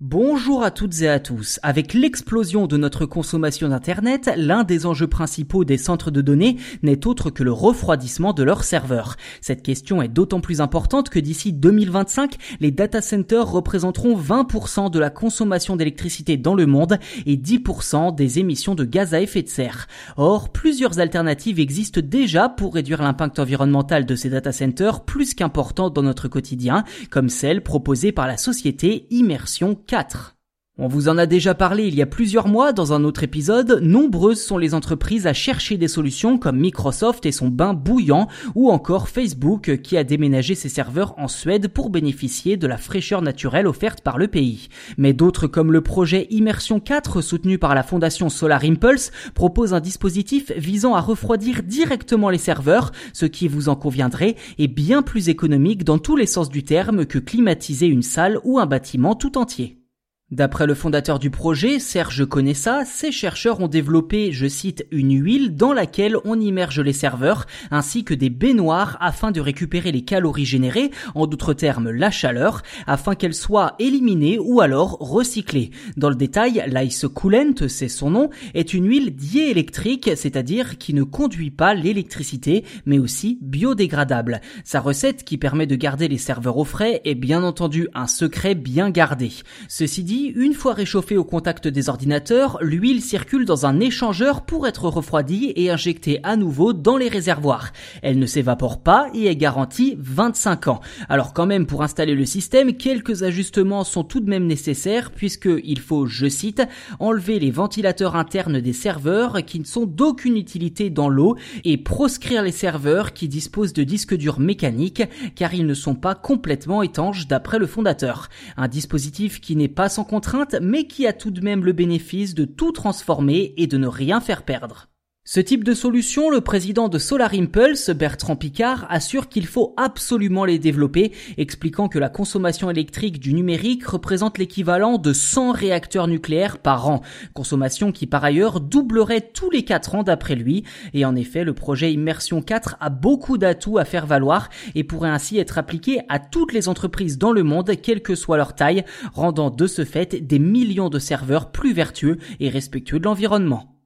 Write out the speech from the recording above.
Bonjour à toutes et à tous. Avec l'explosion de notre consommation d'Internet, l'un des enjeux principaux des centres de données n'est autre que le refroidissement de leurs serveurs. Cette question est d'autant plus importante que d'ici 2025, les data centers représenteront 20% de la consommation d'électricité dans le monde et 10% des émissions de gaz à effet de serre. Or, plusieurs alternatives existent déjà pour réduire l'impact environnemental de ces data centers plus qu'important dans notre quotidien, comme celle proposée par la société Immersion 4. On vous en a déjà parlé il y a plusieurs mois dans un autre épisode, nombreuses sont les entreprises à chercher des solutions comme Microsoft et son bain bouillant ou encore Facebook qui a déménagé ses serveurs en Suède pour bénéficier de la fraîcheur naturelle offerte par le pays. Mais d'autres comme le projet Immersion 4 soutenu par la fondation Solar Impulse proposent un dispositif visant à refroidir directement les serveurs, ce qui vous en conviendrait est bien plus économique dans tous les sens du terme que climatiser une salle ou un bâtiment tout entier. D'après le fondateur du projet, Serge Conessa, ces chercheurs ont développé, je cite, une huile dans laquelle on immerge les serveurs ainsi que des baignoires afin de récupérer les calories générées, en d'autres termes la chaleur, afin qu'elles soient éliminées ou alors recyclées. Dans le détail, l'ice coolant, c'est son nom, est une huile diélectrique, c'est-à-dire qui ne conduit pas l'électricité, mais aussi biodégradable. Sa recette qui permet de garder les serveurs au frais est bien entendu un secret bien gardé. Ceci dit, une fois réchauffée au contact des ordinateurs, l'huile circule dans un échangeur pour être refroidie et injectée à nouveau dans les réservoirs. Elle ne s'évapore pas et est garantie 25 ans. Alors quand même pour installer le système, quelques ajustements sont tout de même nécessaires puisque il faut, je cite, enlever les ventilateurs internes des serveurs qui ne sont d'aucune utilité dans l'eau et proscrire les serveurs qui disposent de disques durs mécaniques car ils ne sont pas complètement étanches d'après le fondateur. Un dispositif qui n'est pas sans contrainte, mais qui a tout de même le bénéfice de tout transformer et de ne rien faire perdre. Ce type de solution, le président de Solar Impulse, Bertrand Picard, assure qu'il faut absolument les développer, expliquant que la consommation électrique du numérique représente l'équivalent de 100 réacteurs nucléaires par an, consommation qui par ailleurs doublerait tous les 4 ans d'après lui, et en effet le projet Immersion 4 a beaucoup d'atouts à faire valoir et pourrait ainsi être appliqué à toutes les entreprises dans le monde, quelle que soit leur taille, rendant de ce fait des millions de serveurs plus vertueux et respectueux de l'environnement.